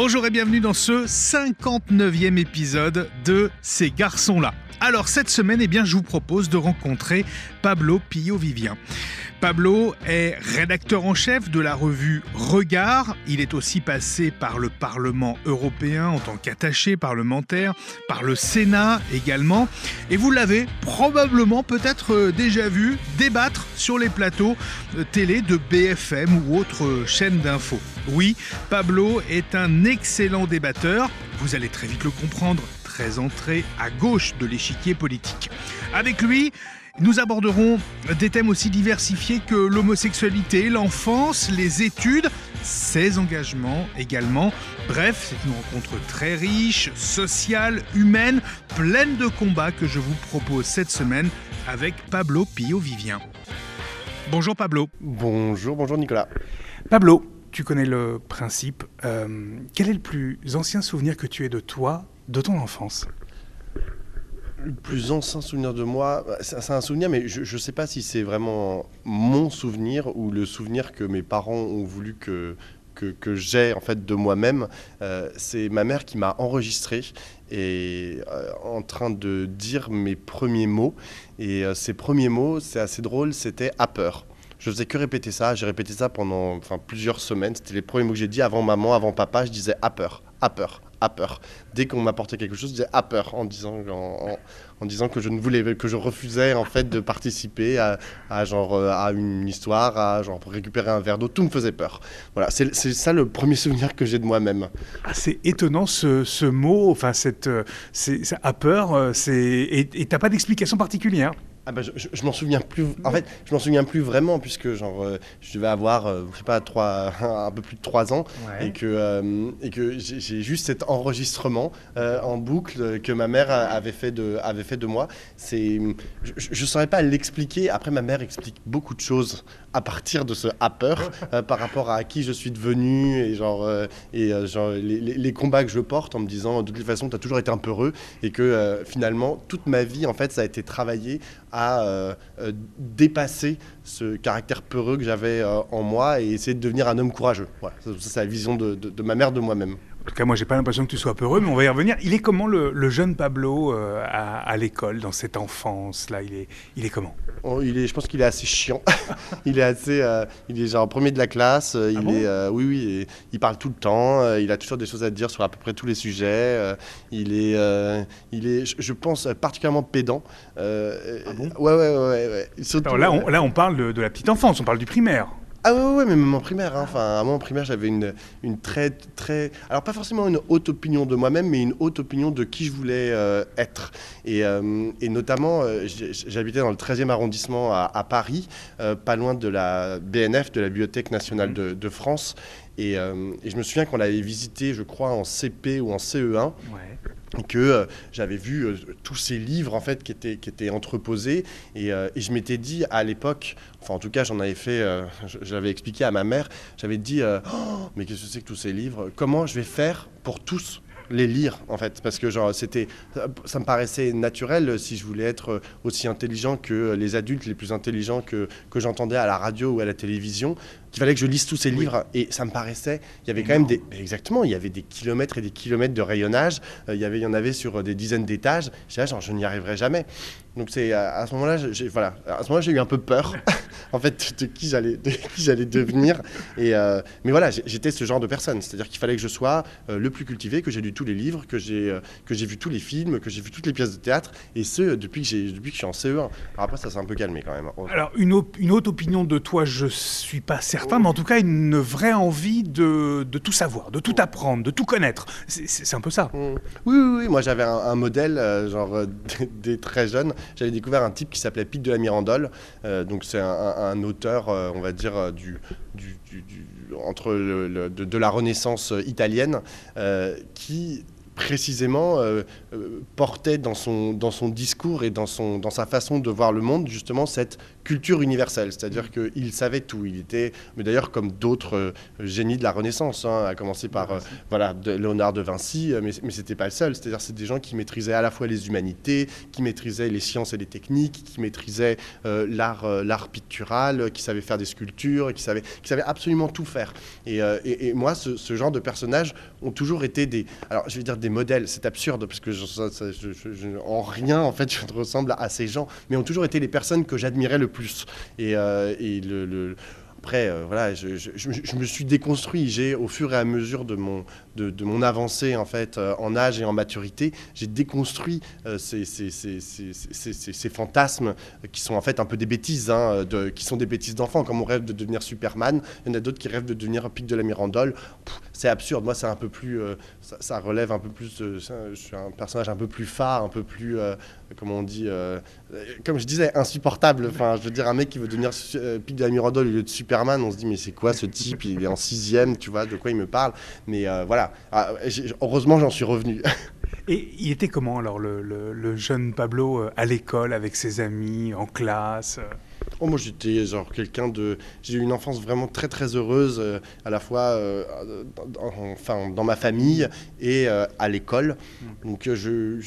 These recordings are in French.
Bonjour et bienvenue dans ce 59e épisode de Ces garçons-là. Alors cette semaine, eh bien, je vous propose de rencontrer Pablo Pillot-Vivien. Pablo est rédacteur en chef de la revue Regard. Il est aussi passé par le Parlement européen en tant qu'attaché parlementaire, par le Sénat également. Et vous l'avez probablement peut-être euh, déjà vu débattre sur les plateaux euh, télé de BFM ou autres chaînes d'infos. Oui, Pablo est un excellent débatteur. Vous allez très vite le comprendre, très entré à gauche de l'échiquier politique. Avec lui, nous aborderons des thèmes aussi diversifiés que l'homosexualité, l'enfance, les études, ses engagements également. Bref, c'est une rencontre très riche, sociale, humaine, pleine de combats que je vous propose cette semaine avec Pablo Pio-Vivien. Bonjour Pablo. Bonjour, bonjour Nicolas. Pablo, tu connais le principe. Euh, quel est le plus ancien souvenir que tu aies de toi, de ton enfance le plus ancien souvenir de moi, c'est un souvenir, mais je ne sais pas si c'est vraiment mon souvenir ou le souvenir que mes parents ont voulu que, que, en fait de moi-même. Euh, c'est ma mère qui m'a enregistré et euh, en train de dire mes premiers mots. Et euh, ces premiers mots, c'est assez drôle, c'était à peur. Je faisais que répéter ça. J'ai répété ça pendant plusieurs semaines. C'était les premiers mots que j'ai dit avant maman, avant papa. Je disais à peur, à peur, à peur. Dès qu'on m'apportait quelque chose, je disais à peur en disant, en, disant que je ne voulais, que je refusais en fait de participer à, genre euh, à une histoire, à genre récupérer un verre d'eau. Tout me faisait peur. Voilà, c'est ça le premier souvenir que j'ai de moi-même. Ah, c'est étonnant ce, ce, mot, enfin cette, euh, c'est à peur. Euh, c'est et t'as pas d'explication particulière? Ah bah, je, je, m'en souviens plus. En fait, je m'en souviens plus vraiment puisque genre euh, je devais avoir, euh, je sais pas, trois, un peu plus de trois ans et que euh, et que j'ai juste cet enregistrement en boucle que ma mère avait fait de avait fait de moi. C'est, je ne saurais pas l'expliquer. Après, ma mère explique beaucoup de choses à partir de ce peur par rapport à qui je suis devenu et genre et genre les, les, combats que je porte en me disant de toute façon tu as toujours été un peu heureux et que finalement toute ma vie en fait ça a été travaillé à euh, euh, dépasser ce caractère peureux que j'avais euh, en moi et essayer de devenir un homme courageux. C'est la vision de ma mère de moi-même. En tout cas, moi, j'ai pas l'impression que tu sois peureux, mais on va y revenir. Il est comment le, jeune Pablo euh, à, l'école, dans cette enfance-là? Il est, il est comment? Oh, il est, Je pense qu'il est assez chiant. il est assez, euh, il est genre premier de la classe. Euh, il ah est, oui, oui, il parle tout le temps. il a toujours des choses à dire sur à peu près tous les sujets. il est, il est, je pense, particulièrement pédant. ah bon? ouais, ouais, ouais. ouais. là, on, là, on parle de, de la petite enfance, on parle du primaire. Ah ouais, ouais, mais même en primaire. Hein. Enfin, à moi en primaire, j'avais une, une très, très. Alors, pas forcément une haute opinion de moi-même, mais une haute opinion de qui je voulais euh, être. Et, euh, et notamment, euh, j'habitais dans le 13e arrondissement à, Paris, pas loin de la BNF, de la Bibliothèque nationale de, de France. Et, et, je me souviens qu'on l'avait visité, je crois, en CP ou en CE1. Ouais que euh, j'avais vu euh, tous ces livres en fait qui étaient, qui étaient entreposés. Et, euh, et je m'étais dit à l'époque, enfin en tout cas j'en avais fait, j'avais expliqué à ma mère, j'avais dit oh, mais qu'est-ce que c'est que tous ces livres? Comment je vais faire pour tous les lire en fait? Parce que genre c'était ça me paraissait naturel si je voulais être aussi intelligent que les adultes les plus intelligents que, que j'entendais à la radio ou à la télévision qu'il fallait que je lise tous ces livres et ça me paraissait il y avait quand même des exactement il y avait des kilomètres et des kilomètres de rayonnage euh, il y avait il y en avait sur des dizaines d'étages. Je genre je n'y arriverai jamais. Donc c'est à, ce moment-là j'ai voilà. À ce moment-là j'ai eu un peu peur en fait de qui j'allais de qui j'allais devenir. Et euh, mais voilà j'étais ce genre de personne. C'est-à-dire qu'il fallait que je sois euh, le plus cultivé que j'ai lu tous les livres que j'ai que j'ai vu tous les films que j'ai vu toutes les pièces de théâtre et ce depuis que j'ai depuis que je suis en CE1 alors après ça s'est un peu calmé quand même. Alors une, une autre opinion de toi je suis pas certain mais en tout cas une vraie envie de, de tout savoir, de tout apprendre, de tout connaître. C'est un peu ça. Mmh. Oui, oui, oui. Moi, j'avais un, modèle, euh, genre, euh, des, très jeunes. J'avais découvert un type qui s'appelait Pic de la Mirandole. Euh, donc, c'est un, auteur, on va dire, du, du, entre le, de, de, la Renaissance italienne, qui précisément portait dans son, dans son discours et dans, son, dans sa façon de voir le monde justement cette culture universelle, c'est-à-dire mm. qu'il savait tout. Il était, mais d'ailleurs comme d'autres génies de la Renaissance, hein, à commencer par voilà, de Léonard de Vinci, mais, mais c'était pas le seul. C'est-à-dire c'est des gens qui maîtrisaient à la fois les humanités, qui maîtrisaient les sciences et les techniques, qui maîtrisaient l'art, l'art pictural, qui savaient faire des sculptures, qui savaient, qui savaient absolument tout faire. Et, et, moi, ce, ce, genre de personnages ont toujours été des, alors je vais dire des modèles. C'est absurde parce que je, en rien en fait je ressemble à ces gens, mais ont toujours été les personnes que j'admirais le plus. Et, euh, après, euh, voilà, je, me suis déconstruit. J'ai, au fur et à mesure de mon, de, mon avancée en fait, euh, en âge et en maturité, j'ai déconstruit euh, ces, ces, ces, ces, fantasmes qui sont en fait un peu des bêtises, hein, de, qui sont des bêtises d'enfants. Comme on rêve de devenir Superman, il y en a d'autres qui rêvent de devenir un pic de la Mirandole. C'est absurde. Moi, c'est un peu plus, ça, relève un peu plus. je suis un personnage un peu plus phare, un peu plus, comment on dit, comme je disais, insupportable. Enfin, je veux dire, un mec qui veut devenir pic de la Mirandole au lieu de Superman on se dit mais c'est quoi ce type? Il est en sixième, tu vois, de quoi il me parle? Mais euh, ah, heureusement j'en suis revenu. Et il était comment alors le, le jeune Pablo euh, à l'école avec ses amis, en classe euh Oh, moi, j'étais genre quelqu'un de. J'ai eu une enfance vraiment très très heureuse, euh, à la fois euh, dans, enfin, dans ma famille et euh, à l'école. Mm. Donc, je,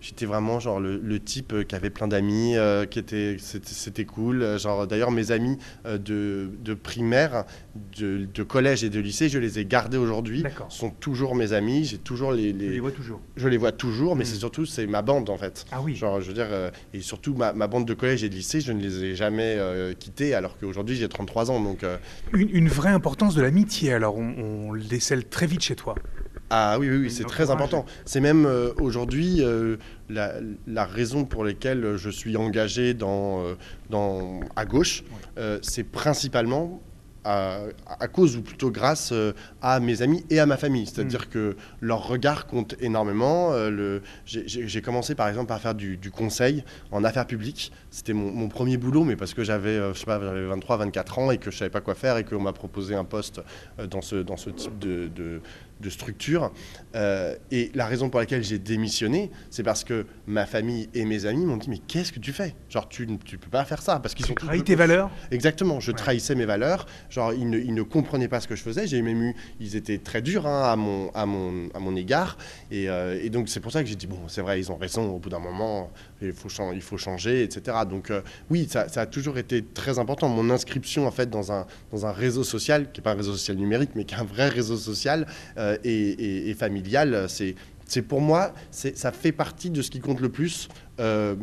j'étais vraiment genre le, type qui avait plein d'amis, qui était, c'était, cool. Genre, d'ailleurs, mes amis de, de, primaire, de, de, collège et de lycée, je les ai gardés aujourd'hui. Sont toujours mes amis. J'ai toujours les, les. Je les vois toujours. Je les vois toujours, mais mm. c'est surtout c'est ma bande en fait. Ah oui. Genre, je veux dire, et surtout ma, ma bande de collège et de lycée, je ne les ai jamais euh, quitté, alors qu'aujourd'hui j'ai 33 ans. Donc, euh. une, vraie importance de l'amitié, alors on, le décèle très vite chez toi. Ah oui, oui, oui c'est très important. C'est même euh, aujourd'hui la, raison pour laquelle je suis engagé dans, dans, à gauche. c'est principalement à, cause ou plutôt grâce euh, à mes amis et à ma famille. C'est-à-dire mm. que leur regard compte énormément. Euh, j'ai commencé par exemple par faire du, conseil en affaires publiques. C'était mon, premier boulot, mais parce que j'avais euh, je sais pas, 23, 24 ans et que je savais pas quoi faire et qu'on m'a proposé un poste dans ce, dans ce type de, de structure. Euh, et la raison pour laquelle j'ai démissionné, c'est parce que ma famille et mes amis m'ont dit Mais qu'est-ce que tu fais? Genre, tu ne peux pas faire ça. Parce qu'ils sont trahis tes valeurs? Exactement, je trahissais mes valeurs. Genre, ils ne, ils ne, comprenaient pas ce que je faisais. J'ai même eu. Ils étaient très durs hein, à, mon, à, mon, à mon égard. Et, euh, et donc, c'est pour ça que j'ai dit Bon, c'est vrai, ils ont raison. Au bout d'un moment, il faut, il faut changer, etc. Donc, euh, oui, ça, ça, a toujours été très important. Mon inscription, en fait, dans un, dans un réseau social, qui n'est pas un réseau social numérique, mais qui est un vrai réseau social, euh, et, familial, c'est c'est pour moi, ça fait partie de ce qui compte le plus, euh,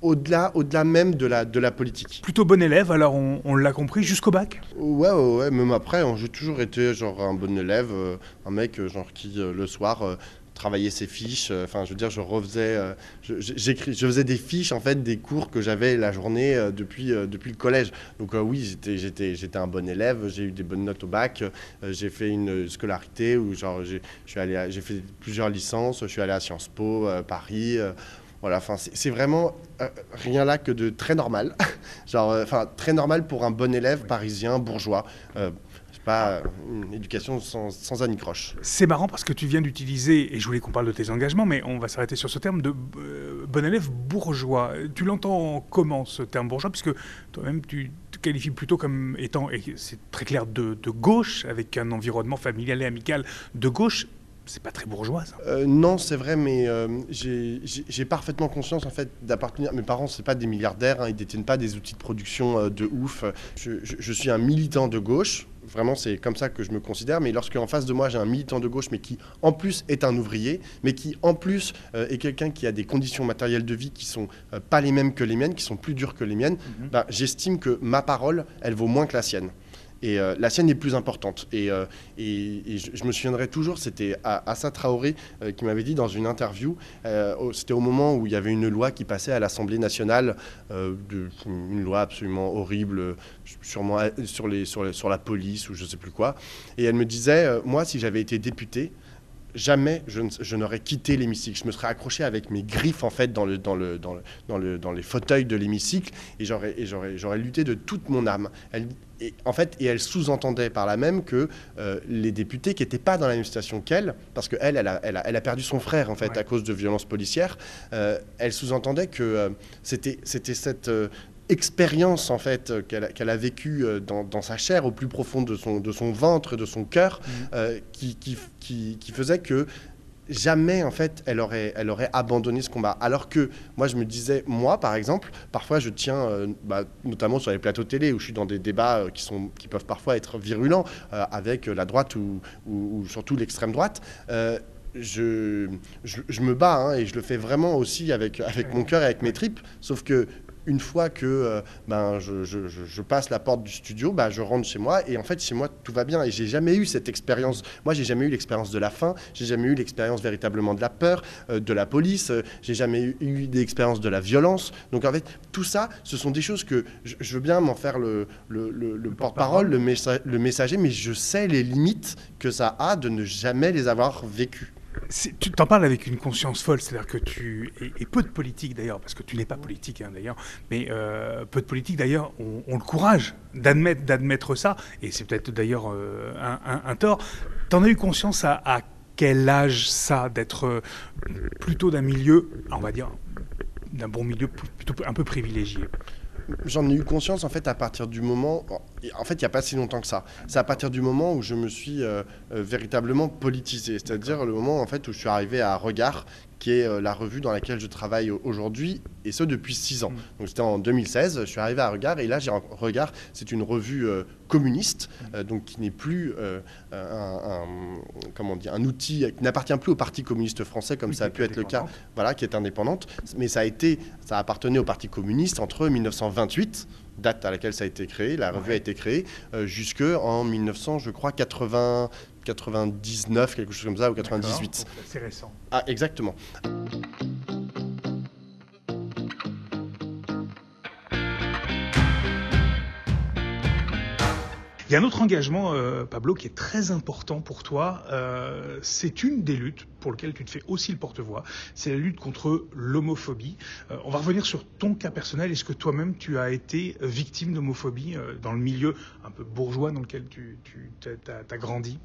au-delà, au-delà même de la, de la politique. Plutôt bon élève, alors on, l'a compris, jusqu'au bac? Ouais, ouais, ouais, même après, j'ai toujours été genre un bon élève, euh, un mec genre qui le soir travailler ses fiches. Euh, enfin, je veux dire, je refaisais, euh, j'écris, je faisais des fiches en fait des cours que j'avais la journée euh, depuis depuis le collège. Donc oui, j'étais j'étais j'étais un bon élève. J'ai eu des bonnes notes au bac. j'ai fait une scolarité où genre j'ai suis allé, j'ai fait plusieurs licences. Je suis allé à Sciences Po, Paris. Voilà, enfin, c'est vraiment rien là que de très normal. genre, enfin, très normal pour un bon élève parisien, bourgeois pas une éducation sans, sans anicroche. C'est marrant parce que tu viens d'utiliser, et je voulais qu'on parle de tes engagements, mais on va s'arrêter sur ce terme de euh, bon élève bourgeois. Tu l'entends comment ce terme bourgeois? Puisque toi-même, tu te qualifies plutôt comme étant, et c'est très clair, de gauche, avec un environnement familial et amical de gauche c'est pas très bourgeois ça. Euh, non, c'est vrai, mais euh, j'ai parfaitement conscience en fait d'appartenir. Mes parents, c'est pas des milliardaires, hein, ils détiennent pas des outils de production de ouf. Je, je, suis un militant de gauche, Vraiment, c'est comme ça que je me considère. Mais lorsque en face de moi, j'ai un militant de gauche, mais qui en plus est un ouvrier, mais qui en plus euh, est quelqu'un qui a des conditions matérielles de vie qui sont euh, pas les mêmes que les miennes, qui sont plus dures que les miennes, mhm. ben, j'estime que ma parole, elle vaut moins que la sienne. Et euh, la sienne est plus importante. Et, euh, je, me souviendrai toujours, c'était Assa Traoré euh, qui m'avait dit dans une interview, c'était au moment où il y avait une loi qui passait à l'Assemblée nationale, une loi absolument horrible, sûrement sur, la police ou je ne sais plus quoi. Et elle me disait, moi, si j'avais été député, jamais je, n'aurais quitté l'hémicycle. Je me serais accroché avec mes griffes en fait dans, le, dans, le, dans, le, dans, le, dans les fauteuils de l'hémicycle et j'aurais lutté de toute mon âme. Elle, et, en fait, et elle sous-entendait par là même que euh, les députés qui n'étaient pas dans la même situation qu'elle, parce qu'elle, elle a, elle, a, elle a perdu son frère en fait à cause de violences policières, euh, elle sous-entendait que euh, c'était, c'était cette expérience en fait qu'elle a vécue dans, dans, sa chair au plus profond de son, de son ventre, de son cœur, mmh. qui, qui, qui, qui, faisait que jamais en fait elle aurait, elle aurait abandonné ce combat. Alors que moi je me disais, moi par exemple, parfois je tiens, euh, bah, notamment sur les plateaux télé où je suis dans des débats euh, qui, sont, qui peuvent parfois être virulents euh, avec la droite ou, ou, surtout l'extrême droite. Je, je, me bats hein, et je le fais vraiment aussi avec, avec mon cœur et avec mes tripes. Sauf que une fois que euh, ben, je, passe la porte du studio, ben, je rentre chez moi et en fait chez moi tout va bien. Et j'ai jamais eu cette expérience. Moi j'ai jamais eu l'expérience de la faim, j'ai jamais eu l'expérience véritablement de la peur, euh, de la police, euh, j'ai jamais eu, eu l'expérience de la violence. Donc en fait tout ça, ce sont des choses que je, veux bien m'en faire le, le porte-parole, le, le messager, mais je sais les limites que ça a de ne jamais les avoir vécues tu t'en parles avec une conscience folle, c'est-à-dire que tu et, peu de politiques d'ailleurs, parce que tu n'es pas politique hein, d'ailleurs, mais euh, peu de politiques d'ailleurs ont, le courage d'admettre ça, et c'est peut-être d'ailleurs euh, un, un, tort. T'en as eu conscience à, à quel âge ça, d'être euh, plutôt d'un milieu, on va dire, d'un bon milieu plutôt un peu privilégié? J'en ai eu conscience en fait à partir du moment, en fait il n'y a pas si longtemps que ça, c'est à partir du moment où je me suis euh, euh, véritablement politisé, c'est-à-dire le moment en fait où je suis arrivé à Regard, qui est euh, la revue dans laquelle je travaille aujourd'hui, et ce depuis six ans. Mm. Donc c'était en 2016, je suis arrivé à Regard, et là, j'ai Regard, c'est une revue euh, communiste, mm. euh, donc qui n'est plus un, comment dire, un outil, qui n'appartient plus au Parti communiste français, comme ça a pu être le cas, voilà, qui est indépendante, mais ça a été, ça appartenait au Parti communiste entre 1928 date à laquelle ça a été créé, la revue a été créée, jusque en 1900, je crois, 80, 99, quelque chose comme ça, ou 98. C'est récent. Ah, exactement. Y a un autre engagement, euh, Pablo, qui est très important pour toi. Euh, c'est une des luttes pour lesquelles tu te fais aussi le porte-voix. C'est la lutte contre l'homophobie. Euh, on va revenir sur ton cas personnel. Est-ce que toi-même, tu as été victime d'homophobie dans le milieu un peu bourgeois dans lequel tu, tu as grandi?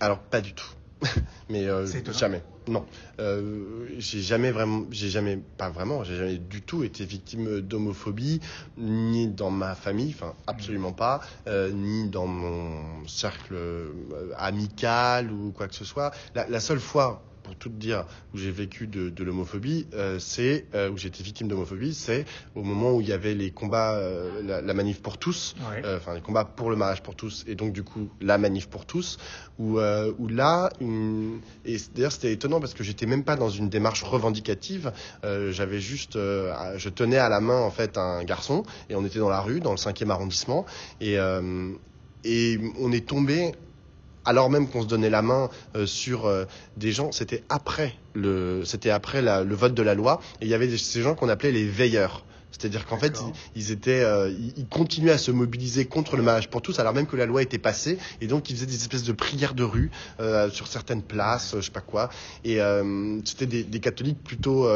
Alors, pas du tout. mais euh, jamais. Non, euh, j'ai jamais vraiment, j'ai jamais, pas vraiment, j'ai jamais du tout été victime d'homophobie, ni dans ma famille, enfin absolument pas, euh, ni dans mon cercle amical ou quoi que ce soit. la seule fois pour tout dire, où j'ai vécu de, de l'homophobie, euh, c'est euh, où j'ai été victime d'homophobie, c'est au moment où il y avait les combats, euh, la, la, manif pour tous, enfin les combats pour le mariage pour tous, et donc du coup la manif pour tous, où, où là, une... et d'ailleurs c'était étonnant parce que j'étais même pas dans une démarche revendicative, j'avais juste, je tenais à la main en fait un garçon, et on était dans la rue, dans le 5e arrondissement, et et on est tombé alors même qu'on se donnait la main euh, sur euh, des gens, c'était après le, c'était après le vote de la loi, et il y avait ces gens qu'on appelait les veilleurs. C'est-à-dire qu'en fait, ils, étaient, euh, ils, continuaient à se mobiliser contre le mariage pour tous, alors même que la loi était passée, et donc ils faisaient des espèces de prières de rue sur certaines places, je sais pas quoi, et c'était des, des, catholiques plutôt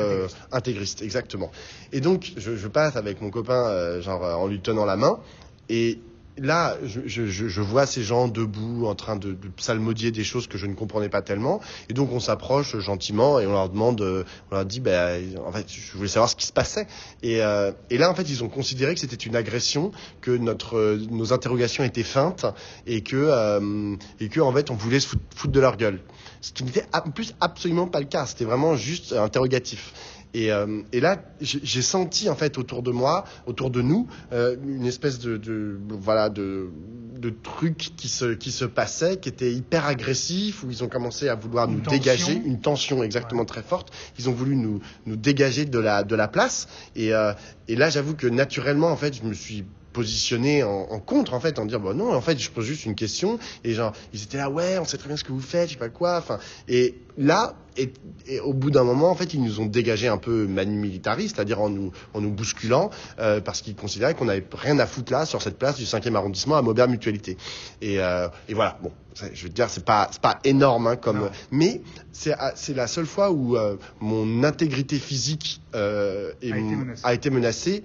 intégristes, exactement. Et donc, je, je passe avec mon copain, genre en lui tenant la main, et là, je, vois ces gens debout en train de, psalmodier des choses que je ne comprenais pas tellement. Et donc, on s'approche gentiment et on leur demande, euh, on leur dit, ben, en fait, je voulais savoir ce qui se passait. Et, euh, là, en fait, ils ont considéré que c'était une agression, que notre, nos interrogations étaient feintes et que, euh, et que, en fait, on voulait se foutre de leur gueule. Ce qui n'était en plus absolument pas le cas. C'était vraiment juste interrogatif. Et, euh, et là, j'ai senti en fait autour de moi, autour de nous, euh, une espèce de, de, voilà de, de truc qui se qui se passait, qui était hyper agressif, où ils ont commencé à vouloir nous dégager, une tension exactement très forte. Ils ont voulu nous nous dégager de la de la place. Et, euh, et là, j'avoue que naturellement, en fait, je me suis positionner en, en, contre en fait en dire bon non en fait je pose juste une question et genre ils étaient là ouais on sait très bien ce que vous faites je sais pas quoi enfin et là et, et au bout d'un moment en fait ils nous ont dégagé un peu manu militariste c'est-à-dire en nous en nous bousculant euh, parce qu'ils considéraient qu'on avait rien à foutre là sur cette place du 5e arrondissement à Maubert Mutualité. Et, euh, et voilà. Bon je veux dire c'est pas c'est pas énorme hein, comme Non. mais c'est c'est la seule fois où euh, mon intégrité physique été a été menacée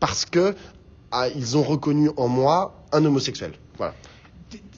parce que ils ont reconnu en moi un homosexuel. Voilà.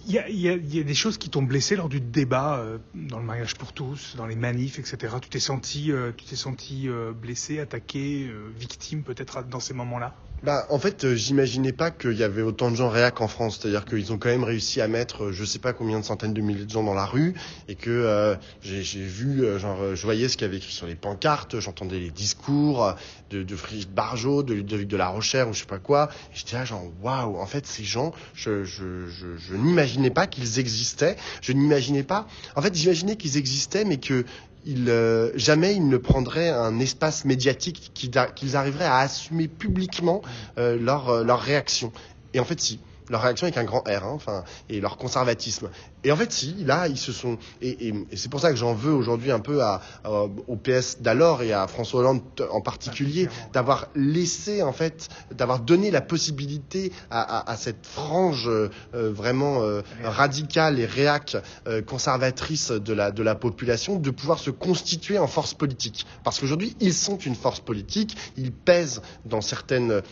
Il y, a, des choses qui t'ont blessé lors du débat euh, dans le mariage pour tous, dans les manifs, etc. Tu t'es senti, euh, tu senti euh, blessé, attaqué, euh, victime peut-être dans ces moments-là? Bah, en fait, euh, j'imaginais pas qu'il y avait autant de gens réac en France. C'est-à-dire qu'ils ont quand même réussi à mettre, euh, je sais pas combien de centaines de milliers de gens dans la rue, et que euh, j'ai vu, genre, je voyais ce qu'il y avait écrit sur les pancartes, j'entendais les discours de, de Friedrich Barjot, de Ludovic de la Rochère ou je sais pas quoi. J'étais là, genre, waouh, en fait, ces gens, je, je, je, je n'imaginais pas qu'ils existaient. Je n'imaginais pas. En fait, j'imaginais qu'ils existaient, mais que euh, jamais ils ne prendraient un espace médiatique qu'ils arriveraient à assumer publiquement euh, leur, euh, leur réaction. Et en fait, si. Leur réaction avec un grand R, hein, enfin, et leur conservatisme. Et en fait, si, là, ils se sont. Et, et, et c'est pour ça que j'en veux aujourd'hui un peu à, à- au PS d'alors et à François Hollande en particulier, Particulièrement. d'avoir laissé, en fait, d'avoir donné la possibilité à, à- à cette frange euh, vraiment euh, radicale et réac euh, conservatrice de la, de la population de pouvoir se constituer en force politique. Parce qu'aujourd'hui, ils sont une force politique, ils pèsent dans certaines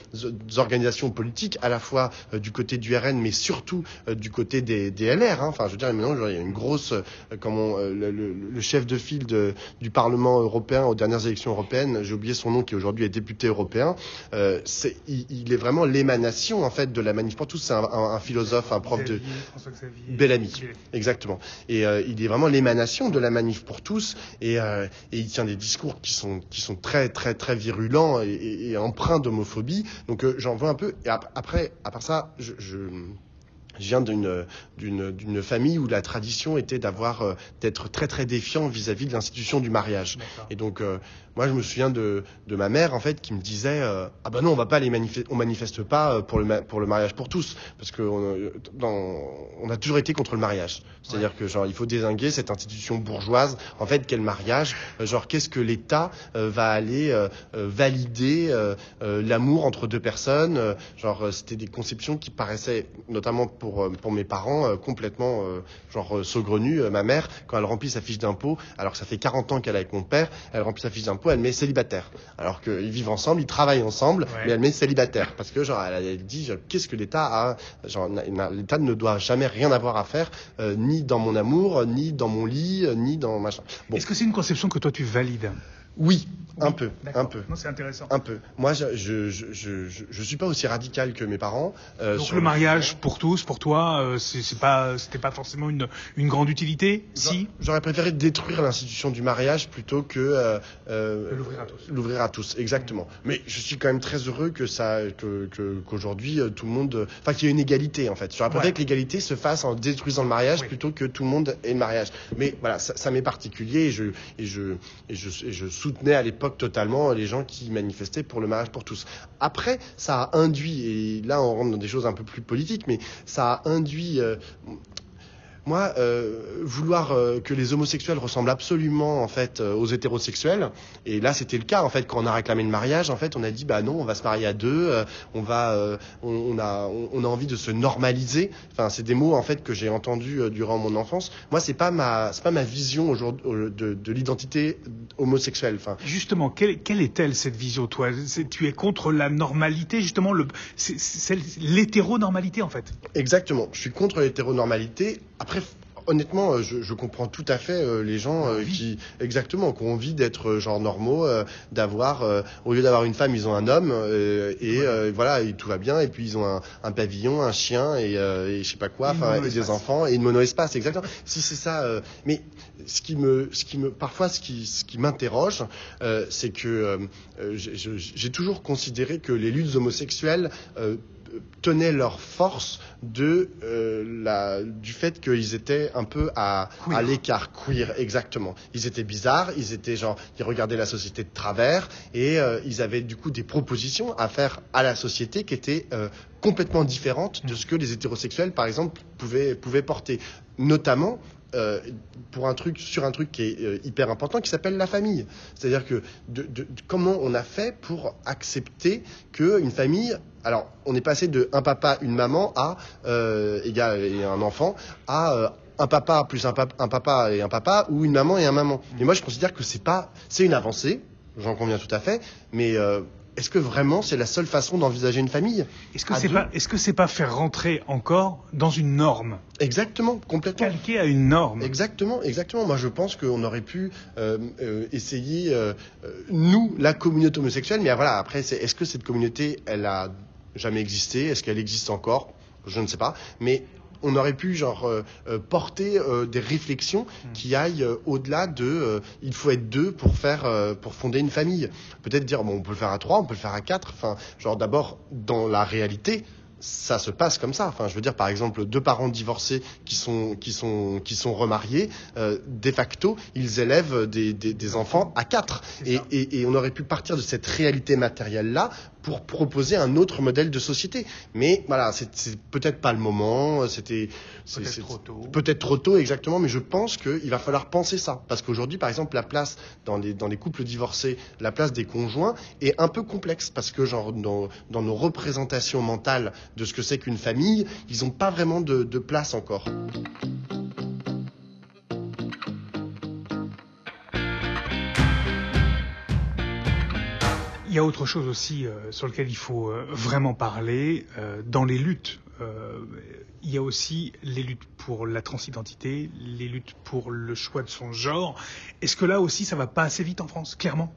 organisations politiques, à la fois du côté du RN, mais surtout du côté des, des LR. hein. Enfin, je veux dire, maintenant, il y a une grosse, euh, comment, euh, le, le- le chef de file de- du Parlement européen aux dernières élections européennes, j'ai oublié son nom, qui aujourd'hui est député européen. Euh, il, il est vraiment l'émanation en fait de la manif pour tous. C'est un, un- un philosophe, un prof de Xavier. Bellamy. Exactement. Et euh, il est vraiment l'émanation de la manif pour tous. Et, euh, et il tient des discours qui sont qui sont très très très virulents et, et, et empreints d'homophobie. Donc j'en veux un peu. Et ap- après, à part ça, je, je je viens d'une d'une d'une famille où la tradition était d'avoir euh, d'être très très défiant vis-à-vis de l'institution du mariage. Et donc, euh, moi, je me souviens de, de ma mère, en fait, qui me disait euh, Ah ben non, on va pas les manifester, on manifeste pas euh, pour le, pour le mariage pour tous. Parce qu'on euh, on a toujours été contre le mariage. C'est-à-dire que, genre, il faut désinguer cette institution bourgeoise. En fait, quel mariage Genre, qu'est-ce que l'État euh, va aller euh, valider l'amour entre deux personnes Genre, c'était des conceptions qui paraissaient, notamment pour, pour mes parents, complètement, genre, saugrenues. Ma mère, quand elle remplit sa fiche d'impôt, alors que ça fait 40 ans qu'elle est avec mon père, elle remplit sa fiche d'impôt, elle met célibataire. Alors qu'ils vivent ensemble, ils travaillent ensemble, Ouais. mais elle met célibataire. Parce que, genre, elle, elle dit, qu'est-ce que l'État a Genre, l'État ne doit jamais rien avoir à faire, euh, ni dans mon amour, ni dans mon lit, euh, ni dans machin. Bon, Est-ce que c'est une conception que toi tu valides? Oui, un peu, un peu. Non, c'est intéressant. Un peu. Moi, je je, je, je, je- suis pas aussi radical que mes parents. euh, Donc sur le mariage pour tous, pour toi, euh, c'est pas, c'était pas forcément une, une grande utilité, si? J'aurais préféré détruire l'institution du mariage plutôt que euh, euh, l'ouvrir à tous. L'ouvrir à tous, exactement. Mais je suis quand même très heureux que ça, que qu'aujourd'hui tout le monde, enfin qu'il y ait une égalité en fait. J'aurais préféré Ouais. que l'égalité se fasse en détruisant le mariage Oui. plutôt que tout le monde ait le mariage. Mais voilà, ça, ça m'est particulier et je et je et je, et je soutenais à l'époque totalement les gens qui manifestaient pour le mariage pour tous. Après, ça a induit et là on rentre dans des choses un peu plus politiques, mais ça a induit euh, moi, euh, vouloir euh, que les homosexuels ressemblent absolument en fait euh, aux hétérosexuels, et là c'était le cas en fait quand on a réclamé le mariage, en fait on a dit bah non, on va se marier à deux, on va, on, on a, on, on a envie de se normaliser. Enfin, c'est des mots en fait que j'ai entendus durant mon enfance. Moi, c'est pas ma, c'est pas ma vision aujourd'hui de, de l'identité homosexuelle. Enfin, Justement, quelle, quelle est-elle cette vision, toi? Tu es contre la normalité, justement, le, c'est, c'est l'hétéronormalité en fait. Exactement. Je suis contre l'hétéronormalité. Après, honnêtement, euh, je, je comprends tout à fait euh, les gens euh, qui, exactement, qui ont envie d'être euh, genre normaux, d'avoir, au lieu d'avoir une femme, ils ont un homme, et Voilà. voilà, et tout va bien. Et puis ils ont un, un pavillon, un chien, et, et je sais pas quoi, Et des enfants, et une mono-espace, exactement. Si c'est ça, mais ce qui me, ce qui me, parfois, ce qui, ce qui m'interroge, c'est que j'ai- toujours considéré que les luttes homosexuelles tenaient leur force de la, du fait qu'ils étaient un peu à, à l'écart queer exactement. Ils étaient bizarres, ils étaient genre ils regardaient la société de travers et ils avaient du coup des propositions à faire à la société qui étaient complètement différentes de ce que les hétérosexuels par exemple pouvaient pouvaient porter, notamment euh, pour un truc sur un truc qui est euh, hyper important qui s'appelle la famille. C'est-à-dire que de, comment on a fait pour accepter qu'une famille alors, on est passé de un papa, une maman à euh, égal et un enfant à euh, un papa plus un, un, papa et un papa ou une maman et un maman. Et moi, je considère que c'est pas, c'est une avancée, j'en conviens tout à fait, mais est-ce que vraiment c'est la seule façon d'envisager une famille? Est-ce que c'est pas, est-ce que c'est pas faire rentrer encore dans une norme? Exactement, complètement. Calqué à une norme. Exactement, exactement. Moi, je pense qu'on aurait pu euh, euh, essayer euh, nous, la communauté homosexuelle, mais voilà. Après, est-ce que cette communauté, elle a jamais existé Est-ce qu'elle existe encore? Je ne sais pas. Mais on aurait pu genre euh, euh, porter euh, des réflexions hmm. qui aillent au-delà de il faut être deux pour faire pour fonder une famille. Peut-être dire bon on peut le faire à trois, on peut le faire à quatre. Enfin genre d'abord dans la réalité ça se passe comme ça. Enfin, je veux dire, par exemple, deux parents divorcés qui sont qui sont qui sont remariés, de facto, ils élèvent des, des, enfants à quatre. Et, et, et, on aurait pu partir de cette réalité matérielle là pour proposer un autre modèle de société. Mais voilà, c'est peut-être pas le moment, c'était peut-être trop tôt. Peut-être trop tôt, exactement, mais je pense qu'il va falloir penser ça. Parce qu'aujourd'hui, par exemple, la place dans les, dans les couples divorcés, la place des conjoints est un peu complexe, parce que genre dans, dans nos représentations mentales de ce que c'est qu'une famille, ils n'ont pas vraiment de, de place encore. Il y a autre chose aussi euh, sur lequel il faut euh, vraiment parler. Euh, dans les luttes, il y a aussi les luttes pour la transidentité, les luttes pour le choix de son genre. Est-ce que là aussi, ça va pas assez vite en France, clairement?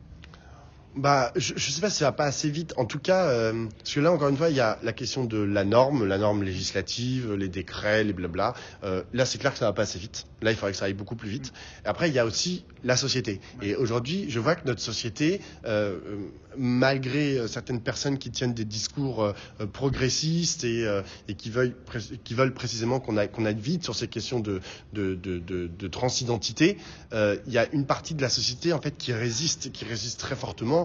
Bah, je ne sais pas si ça va pas assez vite. En tout cas, euh, parce que là, encore une fois, il y a la question de la norme, la norme législative, les décrets, les blabla. Euh, là, c'est clair que ça va pas assez vite. Là, il faudrait que ça aille beaucoup plus vite. après, il y a aussi la société. Et aujourd'hui, je vois que notre société, euh, malgré certaines personnes qui tiennent des discours progressistes et, et qui, veulent, qui veulent précisément qu'on aille, qu'on aille vite sur ces questions de, de, de, de, de transidentité, il y a une partie de la société en fait qui résiste, qui résiste très fortement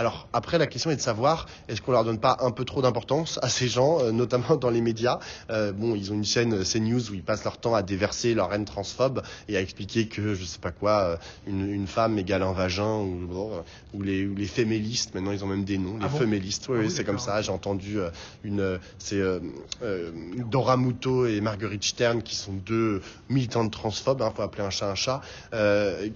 alors après, la question est de savoir est-ce qu'on leur donne pas un peu trop d'importance à ces gens, euh, notamment dans les médias? Euh, bon, ils ont une chaîne euh, CNews où ils passent leur temps à déverser leur haine transphobe et à expliquer que je sais pas quoi, une, femme égale un vagin ou, ou les, les fémélistes. Maintenant, ils ont même des noms, les ah fémélistes. Oui, ah c'est comme ça. J'ai entendu une, c'est Dora Muto et Marguerite Stern qui sont deux militantes transphobes, hein, faut appeler un chat un chat,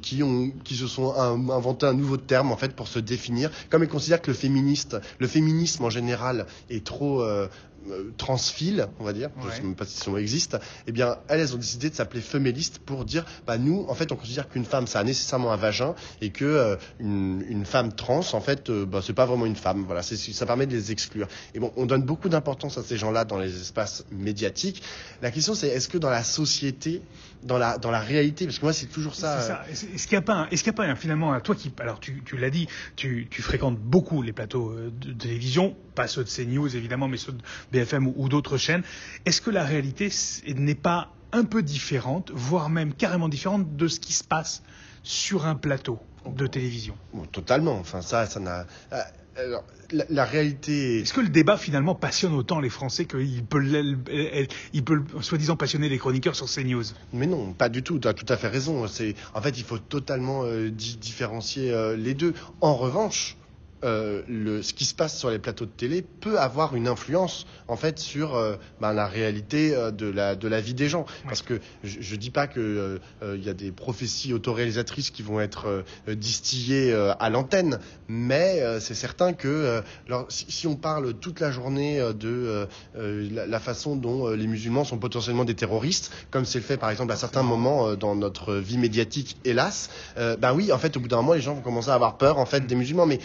qui ont, qui se sont inventé un nouveau terme en fait pour se définir comme ils considèrent que le féministe, le féminisme en général est trop euh, euh, transphile, on va dire, je ne sais même pas si ce mot existe, eh bien, elles, ont décidé de s'appeler fémélistes pour dire, bah, nous, en fait, on considère qu'une femme, ça a nécessairement un vagin et que euh, une, femme trans, en fait, euh, bah, c'est pas vraiment une femme. Voilà, ça permet de les exclure. Et bon, on donne beaucoup d'importance à ces gens-là dans les espaces médiatiques. La question, c'est est-ce que dans la société, dans la, dans la réalité, parce que moi, c'est toujours ça. C'est ça. Est-ce qu'il n'y a pas, est-ce qu'il a pas finalement, toi qui, alors tu, tu l'as dit, tu, tu fréquentes beaucoup les plateaux de, télévision, pas ceux de CNews évidemment, mais ceux de BFM ou, d'autres chaînes. Est-ce que la réalité n'est pas un peu différente, voire même carrément différente de ce qui se passe sur un plateau de télévision? Totalement. Enfin, ça, ça n'a. Euh, alors, la, réalité. Est-ce que le débat finalement passionne autant les Français qu'il peut, il peut soi-disant passionner les chroniqueurs sur CNews? Mais non, pas du tout. Tu as tout à fait raison. C'est en fait, il faut totalement euh, différencier euh, les deux. En revanche, euh, le, ce qui se passe sur les plateaux de télé peut avoir une influence en fait sur euh, ben, la réalité euh, de, la, de la vie des gens. Parce que je ne dis pas qu'il il y a des prophéties autoréalisatrices qui vont être distillées à l'antenne, mais c'est certain que si, si, on parle toute la journée de la, la, façon dont les musulmans sont potentiellement des terroristes, comme c'est le fait par exemple à certains moments dans notre vie médiatique, hélas, ben oui, en fait, au bout d'un moment, les gens vont commencer à avoir peur en fait des musulmans. Mais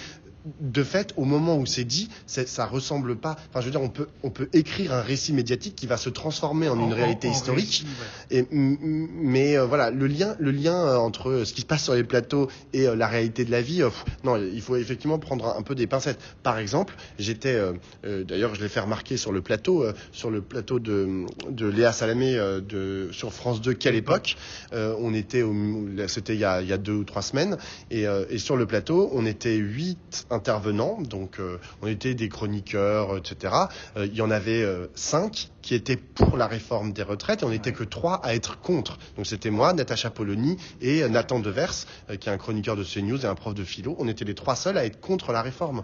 de fait, au moment où c'est dit, ça ressemble pas. Enfin, je veux dire, on peut, on peut écrire un récit médiatique qui va se transformer en, une réalité historique. et, mais euh, voilà, le lien, le lien euh, entre ce qui se passe sur les plateaux et euh, la réalité de la vie, non, il faut effectivement prendre un, peu des pincettes. Par exemple, j'étais, d'ailleurs, je l'ai fait remarquer sur le plateau, sur le plateau de, de Léa Salamé de, sur France 2, quelle époque On était, c'était il, y a, il y a deux ou trois semaines, et, et sur le plateau, on était huit intervenants, donc euh, on était des chroniqueurs, etc. Euh, il y en avait euh, cinq qui étaient pour la réforme des retraites et on n'était que trois à être contre. Donc c'était moi, Natacha Polony et Nathan Devers, qui est un chroniqueur de CNews et un prof de philo. On était les trois seuls à être contre la réforme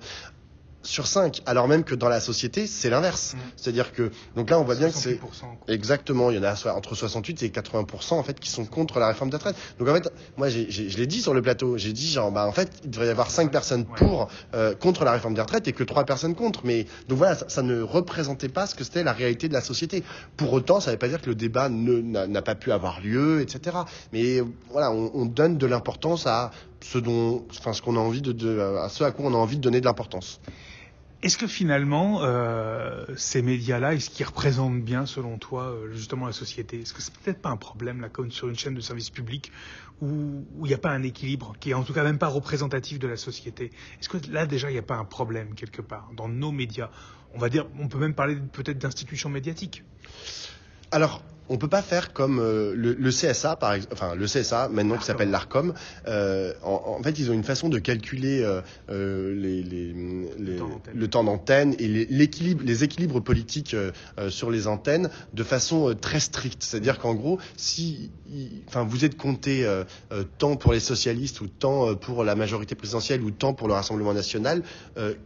sur 5, alors même que dans la société, c'est l'inverse. Mmh. C'est-à-dire que, donc là, on voit bien que c'est exactement, il y en a entre 68 et 80% en fait qui sont contre la réforme des retraites. Donc en fait, moi, je l'ai dit sur le plateau, j'ai dit genre, bah en fait, il devrait y avoir 5 personnes pour, euh, contre la réforme des retraites et que 3 personnes contre. Mais donc voilà, ça, ne représentait pas ce que c'était la réalité de la société. Pour autant, ça ne veut pas dire que le débat n'a pas pu avoir lieu, etc. Mais voilà, on, on donne de l'importance à ce dont, enfin, ce qu'on a envie de, de, à ce à quoi on a envie de donner de l'importance. Est-ce que finalement, euh, ces médias-là, est-ce qu'ils représentent bien, selon toi, euh, justement la société? Est-ce que c'est peut-être pas un problème, là, comme sur une chaîne de service public, où il n'y a pas un équilibre, qui est en tout cas même pas représentatif de la société? Est-ce que là, déjà, il n'y a pas un problème, quelque part, dans nos médias? On va dire, on peut même parler peut-être d'institutions médiatiques. Alors, on peut pas faire comme euh, le, CSA, par exemple, enfin le CSA maintenant qui s'appelle l'Arcom. Euh, en, fait, ils ont une façon de calculer euh, les, le temps d'antenne et l'équilibre, les équilibres politiques sur les antennes de façon très stricte. C'est-à-dire qu'en gros, si, enfin, vous êtes compté tant pour les socialistes ou tant pour la majorité présidentielle ou tant pour le Rassemblement national,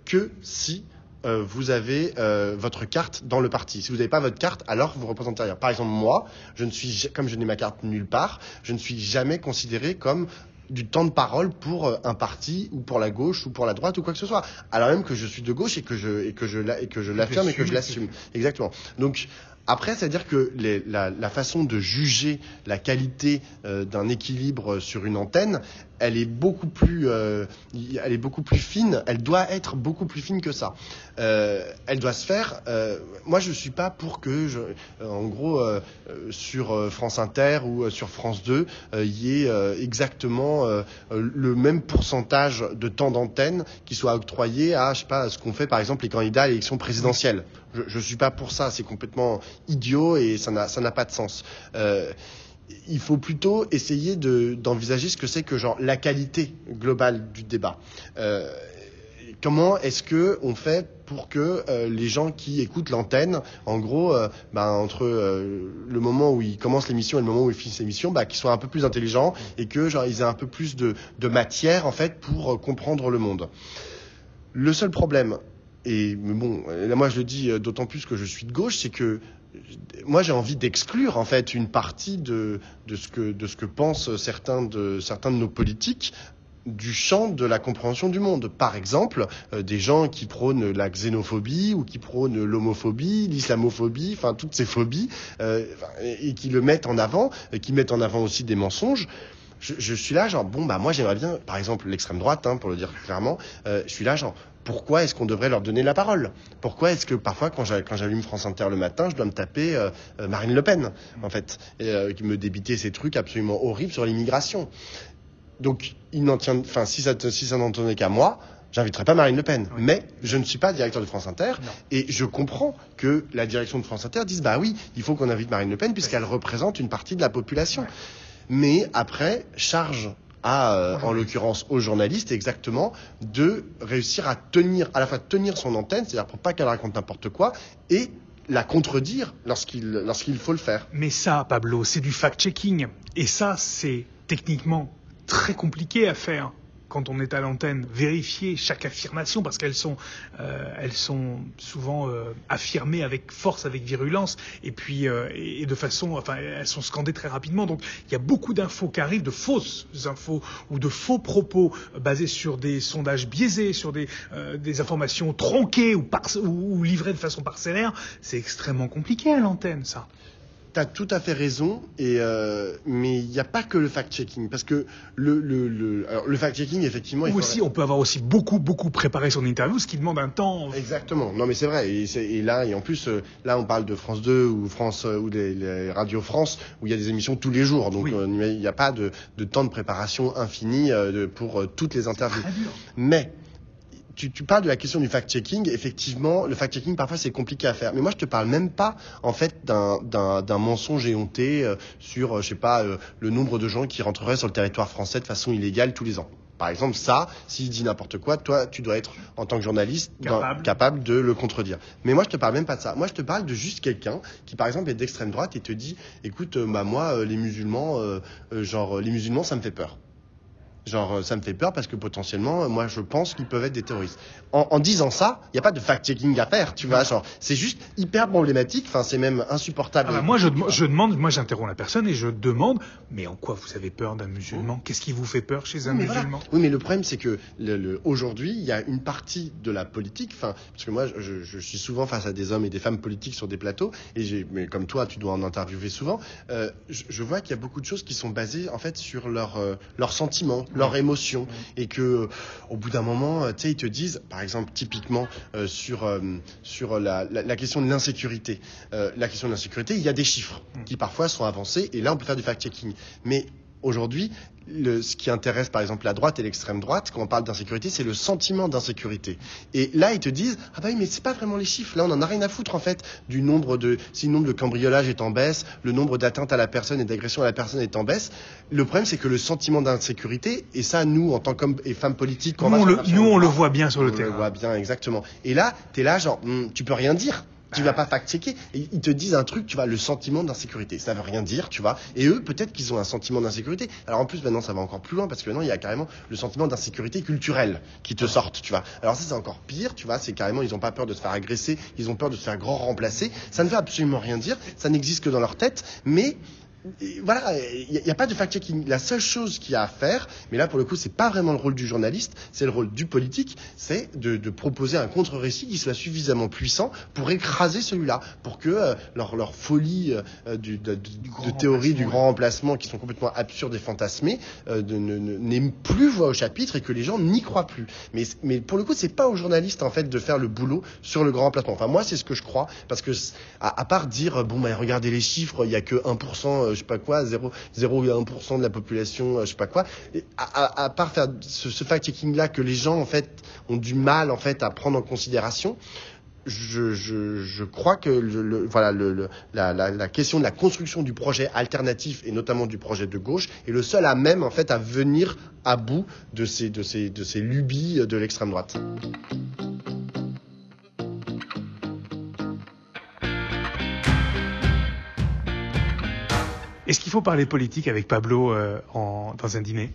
que si euh, vous avez euh, votre carte dans le parti. Si vous n'avez pas votre carte, alors vous représentez rien. Par exemple, moi, je ne suis, comme je n'ai ma carte nulle part, je ne suis jamais considéré comme du temps de parole pour euh, un parti ou pour la gauche ou pour la droite ou quoi que ce soit. Alors même que je suis de gauche et que je et que je et que je l'affirme et que je l'assume. Exactement. Donc après, c'est-à-dire que la, façon de juger la qualité euh, d'un équilibre sur une antenne, elle est beaucoup plus, euh, elle est beaucoup plus fine. Elle doit être beaucoup plus fine que ça. Euh, elle doit se faire. moi, je suis pas pour que, en gros, sur France Inter ou sur France 2, il y ait exactement le même pourcentage de temps d'antenne qui soit octroyé à, je sais pas, ce qu'on fait par exemple les candidats à l'élection présidentielle. Je ne suis pas pour ça, c'est complètement idiot et ça n'a pas de sens. Euh, il faut plutôt essayer d'envisager ce que c'est que genre la qualité globale du débat. Euh, comment est-ce que on fait pour que euh, les gens qui écoutent l'antenne, en gros, ben, entre le moment où ils commencent l'émission et le moment où ils finissent l'émission, bah, qu'ils soient un peu plus intelligents et que genre ils aient un peu plus de, de matière en fait pour comprendre le monde. Le seul problème, et bon, là moi je le dis euh, d'autant plus que je suis de gauche, c'est que moi j'ai envie d'exclure en fait une partie de, de, ce que, de ce que pensent certains de, certains de nos politiques du champ de la compréhension du monde. Par exemple, euh, des gens qui prônent la xénophobie ou qui prônent l'homophobie, l'islamophobie, enfin toutes ces phobies, euh, et qui le mettent en avant, et qui mettent en avant aussi des mensonges. Je, suis là genre bon bah moi j'aimerais bien par exemple l'extrême droite hein, pour le dire clairement je suis là genre pourquoi est-ce qu'on devrait leur donner la parole? Pourquoi est-ce que parfois, quand j'allume France Inter le matin, je dois me taper euh, euh, Marine Le Pen, en fait, et euh, qui me débitait ces trucs absolument horribles sur l'immigration? Donc, il n'en tient, enfin, si ça, si ça n'en tenait qu'à moi, j'inviterais pas Marine Le Pen. Mais je ne suis pas directeur de France Inter et je comprends que la direction de France Inter dise bah oui, il faut qu'on invite Marine Le Pen puisqu'elle représente une partie de la population. Mais après, charge à, euh, en l'occurrence aux journalistes, exactement, de réussir à tenir, à la fois tenir son antenne, c'est-à-dire pour pas qu'elle raconte n'importe quoi, et la contredire lorsqu'il lorsqu'il faut le faire. Mais ça, Pablo, c'est du fact-checking. Et ça, c'est techniquement très compliqué à faire quand on est à l'antenne, vérifier chaque affirmation parce qu'elles sont, euh, elles sont souvent euh, affirmées avec force, avec virulence, et puis euh, et, de façon, enfin, elles sont scandées très rapidement. Donc, il y a beaucoup d'infos qui arrivent, de fausses infos ou de faux propos basés sur des sondages biaisés, sur des, des informations tronquées ou, ou livrées de façon parcellaire. C'est extrêmement compliqué à l'antenne, ça. Tu as tout à fait raison, et, euh, mais il n'y a pas que le fact-checking. Parce que le, le, le, le fact-checking, effectivement. Ou aussi, faudrait- on peut avoir aussi beaucoup, beaucoup préparé son interview, ce qui demande un temps. Exactement. Non, mais c'est vrai. Et, c'est- et là, et en plus, euh, là, on parle de France 2 ou France euh, ou les, les radios France où il y a des émissions tous les jours. Donc, Oui. euh, il n'y a pas de, de temps de préparation infini euh, de- pour toutes les interviews. Très dur. Mais tu, tu parles de la question du fact-checking. Effectivement, le fact-checking, parfois, c'est compliqué à faire. Mais moi, je te parle même pas, en fait, d'un- mensonge éhonté euh, sur, euh, je sais pas, euh, le nombre de gens qui rentreraient sur le territoire français de façon illégale tous les ans. Par exemple, ça, s'il dit n'importe quoi, toi, tu dois être, en tant que journaliste, dans- Capable. de le contredire. Mais moi, je te parle même pas de ça. Moi, je te parle de juste quelqu'un qui, par exemple, est d'extrême droite et te dit, écoute, bah, moi, les musulmans, genre, les musulmans, ça me fait peur. Genre, euh, ça me fait peur parce que potentiellement, euh, moi, je pense qu'ils peuvent être des terroristes. En, en disant ça, il n'y a pas de fact-checking à faire, tu vois. Genre, c'est juste hyper problématique. Enfin, c'est même insupportable. Ah bah, moi, je, dem- je demande, moi, j'interromps la personne et je demande, mais en quoi vous avez peur d'un musulman? Qu'est-ce qui vous fait peur chez un Oui, mais voilà. musulman Oui, mais le problème, c'est que le, le- aujourd'hui, il y a une partie de la politique, enfin, parce que moi, je, je suis souvent face à des hommes et des femmes politiques sur des plateaux, et mais comme toi, tu dois en interviewer souvent, euh, je, je vois qu'il y a beaucoup de choses qui sont basées, en fait, sur leurs euh, leurs sentiments, leurs émotions, et que, euh, au bout d'un moment, euh, tu sais, ils te disent, par exemple, typiquement euh, sur euh, sur la, la, la question de l'insécurité, Euh, la question de l'insécurité, il y a des chiffres qui parfois sont avancés, et là, on peut faire du fact-checking, mais Aujourd'hui, le- ce qui intéresse par exemple la droite et l'extrême droite, quand on parle d'insécurité, c'est le sentiment d'insécurité. Et là, ils te disent ah bah oui, mais c'est pas vraiment les chiffres. Là, on en a rien à foutre en fait du nombre de si le nombre de cambriolages est en baisse, le nombre d'atteintes à la personne et d'agressions à la personne est en baisse. Le problème, c'est que le sentiment d'insécurité et ça, nous en tant qu'hommes et femmes politiques, quand Nous, on le, nous, on le voit. bien sur le On terrain. voit bien, exactement. Et là, tu es là, genre, hmm, tu peux rien dire. Tu vas pas fact-checker. Ils te disent un truc, tu vois, le sentiment d'insécurité. Ça veut rien dire, tu vois. Et eux, peut-être qu'ils ont un sentiment d'insécurité. Alors en plus, maintenant, ça va encore plus loin parce que maintenant, il y a carrément le sentiment d'insécurité culturelle qui te sortent, tu vois. Alors ça, c'est encore pire, tu vois. C'est carrément, ils ont pas peur de se faire agresser, ils ont peur de se faire grand remplacer. Ça ne veut absolument rien dire. Ça n'existe que dans leur tête. Mais voilà, il n'y a, pas de fact-checking. La seule chose qu'il y a à faire, mais là pour le coup, c'est pas vraiment le rôle du journaliste, c'est le rôle du politique, c'est de, de proposer un contre-récit qui soit suffisamment puissant pour écraser celui-là, pour que euh, leur, leur folie euh, du, de, de- grand de théorie du grand remplacement, qui sont complètement absurdes et fantasmées, euh, n'aient plus voix au chapitre et que les gens n'y croient plus. Mais, mais pour le coup, c'est pas aux journalistes en fait de faire le boulot sur le grand remplacement. Enfin, moi, c'est ce que je crois, parce que à, à part dire euh, bon, bah, regardez les chiffres, il y a que 1%, euh, je sais pas quoi, 0, 0,1% de la population, euh, je sais pas quoi. Et à, part faire ce, ce fact-checking là que les gens en fait ont du mal en fait à prendre en considération. Je, crois que voilà la, la question de la construction du projet alternatif et notamment du projet de gauche est le seul à même en fait à venir à bout de ces de ces de ces lubies de l'extrême droite. Est-ce qu'il faut parler politique avec Pablo euh, en, dans un dîner?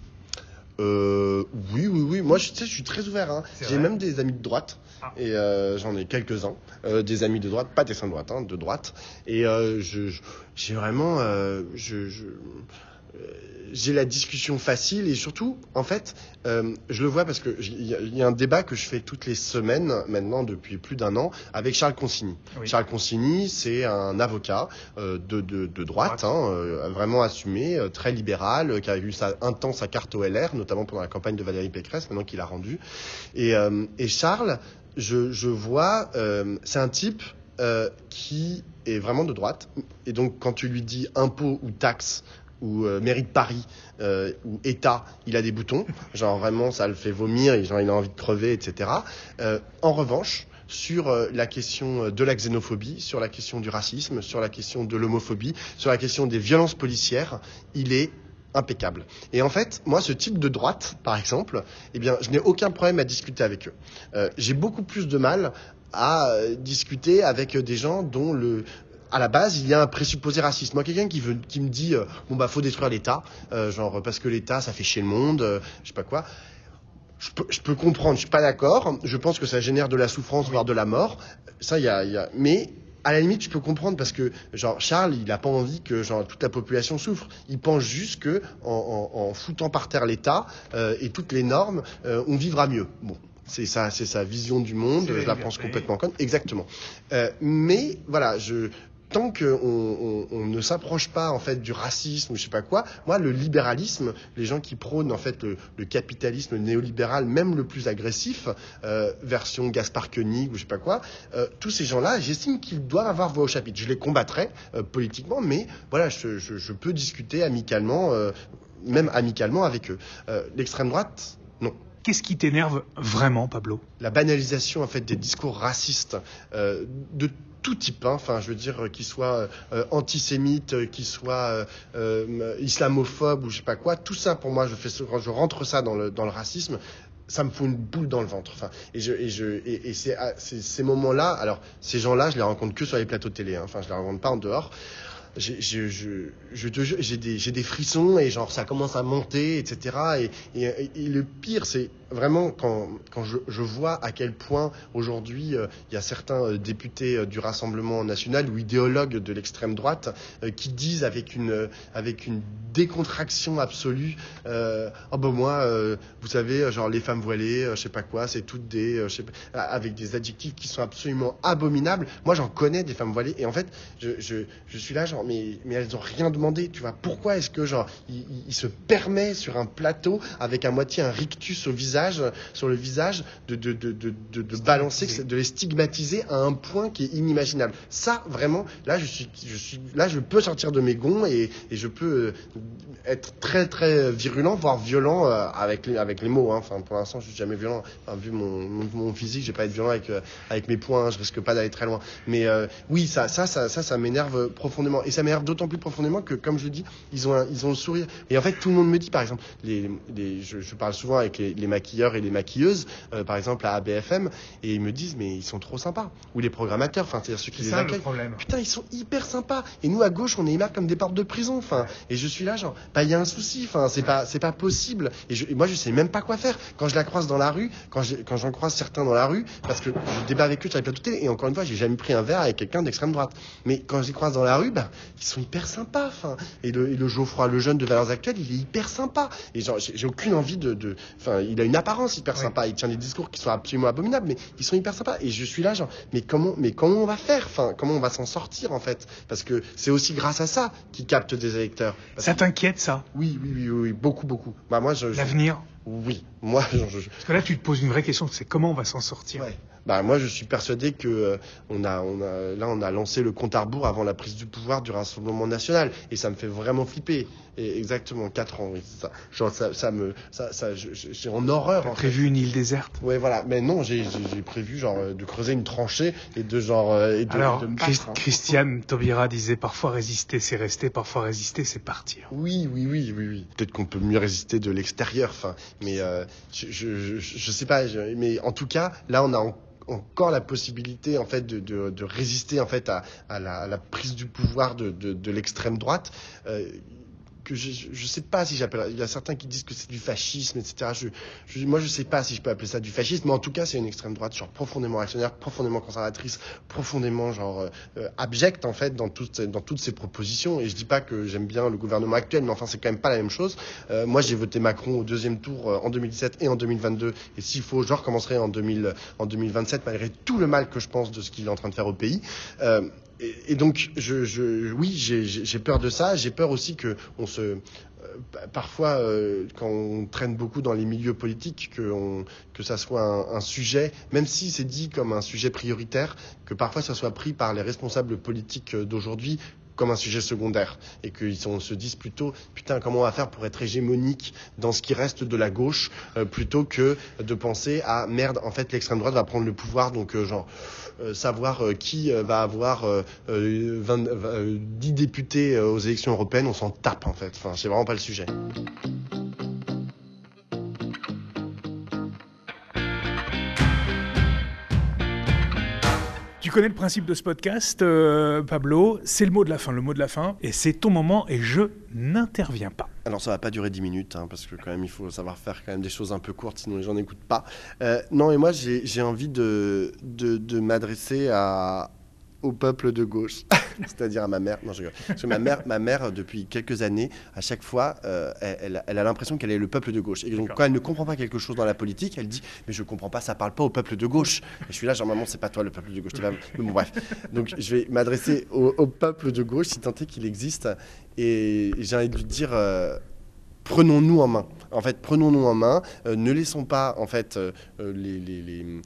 Euh, oui, oui, oui. Moi, je, tu sais, je suis très ouvert. Hein. J'ai même des amis de droite. Ah. Et euh, j'en ai quelques-uns. Euh, des amis de droite, pas d'extrême droite, hein, de droite. Et euh, je, je- j'ai vraiment... euh, je, je- j'ai la discussion facile et surtout, en fait, euh, je le vois parce que j- il y, a- il y a un débat que je fais toutes les semaines maintenant depuis plus d'un an avec Charles Consigny. Oui. Charles Consigny, c'est un avocat euh, de, de, de droite, hein, euh, vraiment assumé, euh, très libéral, euh, qui a eu sa, un temps sa carte au LR, notamment pendant la campagne de Valérie Pécresse, maintenant qu'il a rendu. Et, euh, et Charles, je, je vois, euh, c'est un type euh, qui est vraiment de droite. Et donc, quand tu lui dis impôt ou taxe ou euh, mairie de Paris euh, ou État, il a des boutons. Genre vraiment, ça le fait vomir genre il a envie de crever, etc. Euh, en revanche, sur euh, la question de la xénophobie, sur la question du racisme, sur la question de l'homophobie, sur la question des violences policières, il est impeccable. Et en fait, moi, ce type de droite, par exemple, eh bien, je n'ai aucun problème à discuter avec eux. J'ai beaucoup plus de mal à discuter avec des gens dont le à la base, il y a un présupposé raciste. Moi, quelqu'un qui, veut, qui me dit, euh, bon, bah, faut détruire l'État, euh, genre, parce que l'État, ça fait chier le monde, euh, je sais pas quoi. Je peux, je peux comprendre, je suis pas d'accord. Je pense que ça génère de la souffrance, voire de la mort. Ça, il y a, il y a, mais à la limite, je peux comprendre parce que, genre, Charles, il a pas envie que, genre, toute la population souffre. Il pense juste que, en, en- en foutant par terre l'État euh, et toutes les normes, euh, on vivra mieux. Bon. C'est ça, c'est sa vision du monde. Je la pense complètement conne. Exactement. Euh, mais voilà, je, tant qu'on on, on ne s'approche pas en fait du racisme je sais pas quoi, moi le libéralisme, les gens qui prônent en fait le, capitalisme néolibéral, même le plus agressif, euh, version Gaspard Koenig ou je sais pas quoi, euh, tous ces gens-là, j'estime qu'ils doivent avoir voix au chapitre. Je les combattrai euh, politiquement, mais voilà, je, je, peux discuter amicalement, même amicalement avec eux. L'extrême droite, non. Qu'est-ce qui t'énerve vraiment, Pablo? La banalisation en fait des discours racistes euh, de tout type, hein, enfin je veux dire qu'ils soient euh, antisémites, euh, qu'ils soient islamophobes ou je sais pas quoi, tout ça pour moi, je fais quand je rentre ça dans le dans le racisme, ça me fout une boule dans le ventre. Enfin, et je et je et, et c'est- ces moments-là. Alors ces gens-là, je les rencontre que sur les plateaux télé. hein, Enfin, je les rencontre pas en dehors. J'ai des frissons et genre ça commence à monter, etc. Et, le pire, c'est vraiment quand quand je, vois à quel point aujourd'hui euh, il y a certains euh, députés euh, du Rassemblement national ou idéologues de l'extrême droite qui disent avec une avec une décontraction absolue, oh ben moi, vous savez, genre les femmes voilées, je sais pas quoi, c'est toutes des, avec des adjectifs qui sont absolument abominables. Moi, j'en connais des femmes voilées et en fait, je, je suis là genre, mais mais elles ont rien demandé, tu vois. Pourquoi est-ce que genre il, se permet sur un plateau avec à moitié un rictus au visage, sur le visage, de de de de, balancer, de les stigmatiser à un point qui est inimaginable. Ça, vraiment, là, je suis je suis là, je peux sortir de mes gonds et, et je peux euh, être très très virulent, voire violent euh, avec les avec les mots. hein. Enfin, pour l'instant, je suis jamais violent. Enfin, vu mon, mon, mon physique, je vais pas être violent avec euh, avec mes poings. hein. Je risque pas d'aller très loin. Mais euh, oui, ça ça ça ça, ça m'énerve profondément. Et ça m'énerve d'autant plus profondément que, comme je le dis, ils ont un, ils ont le sourire. Et en fait, tout le monde me dit, par exemple, les, les je, je parle souvent avec les, les maquilleurs et les maquilleuses, euh, par exemple à ABFM, et ils me disent, mais ils sont trop sympas. Ou les programmateurs, enfin, c'est-à-dire ceux qui les ça le accueillent. problème. Putain, ils sont hyper sympas. Et nous, à gauche, on est aimable comme des portes de prison. Enfin, et je suis là, genre, bah, il y a un souci. Enfin, c'est pas, c'est pas possible. Et, je- et moi, je sais même pas quoi faire. Quand je la croise dans la rue, quand je- quand j'en croise certains dans la rue, parce que je débat avec eux sur les plateaux télé. Et encore une fois, j'ai jamais pris un verre avec quelqu'un d'extrême droite. Mais quand je les croise dans la rue, bah, ils sont hyper sympas. Enfin, et le, et le Geoffroy, le jeune de Valeurs Actuelles, il est hyper sympa. Et j'ai aucune envie de, de, enfin, il a une apparence hyper Ouais. sympa. Il tient des discours qui sont absolument abominables, mais ils sont hyper sympas. Et je suis là, genre, mais comment, mais comment on va faire Enfin, comment on va s'en sortir en fait? Parce que c'est aussi grâce à ça qu'ils captent des électeurs. Parce Ça t'inquiète, ça? Oui, oui, oui, oui, beaucoup, beaucoup. Bah moi, je, je- L'avenir? Oui, moi, je, Parce que là, tu te poses une vraie question, c'est comment on va s'en sortir ouais. Bah moi, je suis persuadé que euh, on a, on a, là, on a lancé le compte à rebours avant la prise du pouvoir du Rassemblement national, et ça me fait vraiment flipper. Et exactement quatre ans, oui, ça. Genre ça, ça me, ça, j'ai en horreur. T'as fait. prévu une île déserte Ouais, voilà. Mais non, j'ai, prévu genre euh, de creuser une tranchée et de genre euh, et de, Alors, de me hein. Christiane Taubira disait parfois résister, c'est rester, parfois résister, c'est partir. Oui, oui, oui, oui, oui. Peut-être qu'on peut mieux résister de l'extérieur, enfin, mais euh, je, sais pas. mais en tout cas, là, on a en- encore la possibilité, en fait, de, résister, en fait, à, à, la, prise du pouvoir de l'extrême droite. Euh, que je, je sais pas si j'appelle. Il y a certains qui disent que c'est du fascisme, etc. Je, je, moi, je sais pas si je peux appeler ça du fascisme, mais en tout cas, c'est une extrême droite, genre profondément réactionnaire, profondément conservatrice, profondément genre euh, euh, abjecte en fait dans toutes dans toutes ses propositions. Et je dis pas que j'aime bien le gouvernement actuel, mais enfin, c'est quand même pas la même chose. Euh, moi, j'ai voté Macron au deuxième tour euh, en 2017 et en 2022. Et s'il faut, je recommencerai en 2000, en 2027 malgré tout le mal que je pense de ce qu'il est en train de faire au pays. Et, donc, oui, j'ai- peur de ça. J'ai peur aussi que se euh, pa- parfois, euh, quand on traîne beaucoup dans les milieux politiques, que, on, que ça soit un, un sujet, même si c'est dit comme un sujet prioritaire, que parfois ça soit pris par les responsables politiques euh, d'aujourd'hui comme un sujet secondaire et sont- se disent plutôt putain comment on va faire pour être hégémonique dans ce qui reste de la gauche euh, plutôt que de penser à merde en fait l'extrême droite va prendre le pouvoir donc euh, genre euh, savoir qui va avoir euh, euh, 20, euh, 10 députés aux élections européennes, on s'en tape en fait. Enfin, c'est vraiment pas le sujet. Connais le principe de ce podcast, euh, Pablo, c'est le mot de la fin, le mot de la fin, et c'est ton moment et je n'interviens pas. Alors ça va pas durer 10 minutes, hein, parce que quand même il faut savoir faire quand même des choses un peu courtes, sinon les gens n'écoutent pas. Euh, non, et moi j'ai envie de, de m'adresser à, au peuple de gauche, c'est-à-dire à ma mère. Non, je rigole. Parce que ma mère, ma mère, depuis quelques années, à chaque fois, euh, elle, elle, a l'impression qu'elle est le peuple de gauche. Et donc, quand elle ne comprend pas quelque chose dans la politique, elle dit Mais je comprends pas, ça parle pas au peuple de gauche. Et je suis là, genre, maman, c'est pas toi le peuple de gauche. Bon, bref. Donc, je vais m'adresser au, peuple de gauche, si tant est qu'il existe. Et j'ai envie de lui dire. Euh, prenons-nous en main. En fait, prenons-nous en main. Euh, ne laissons pas, en fait, les, les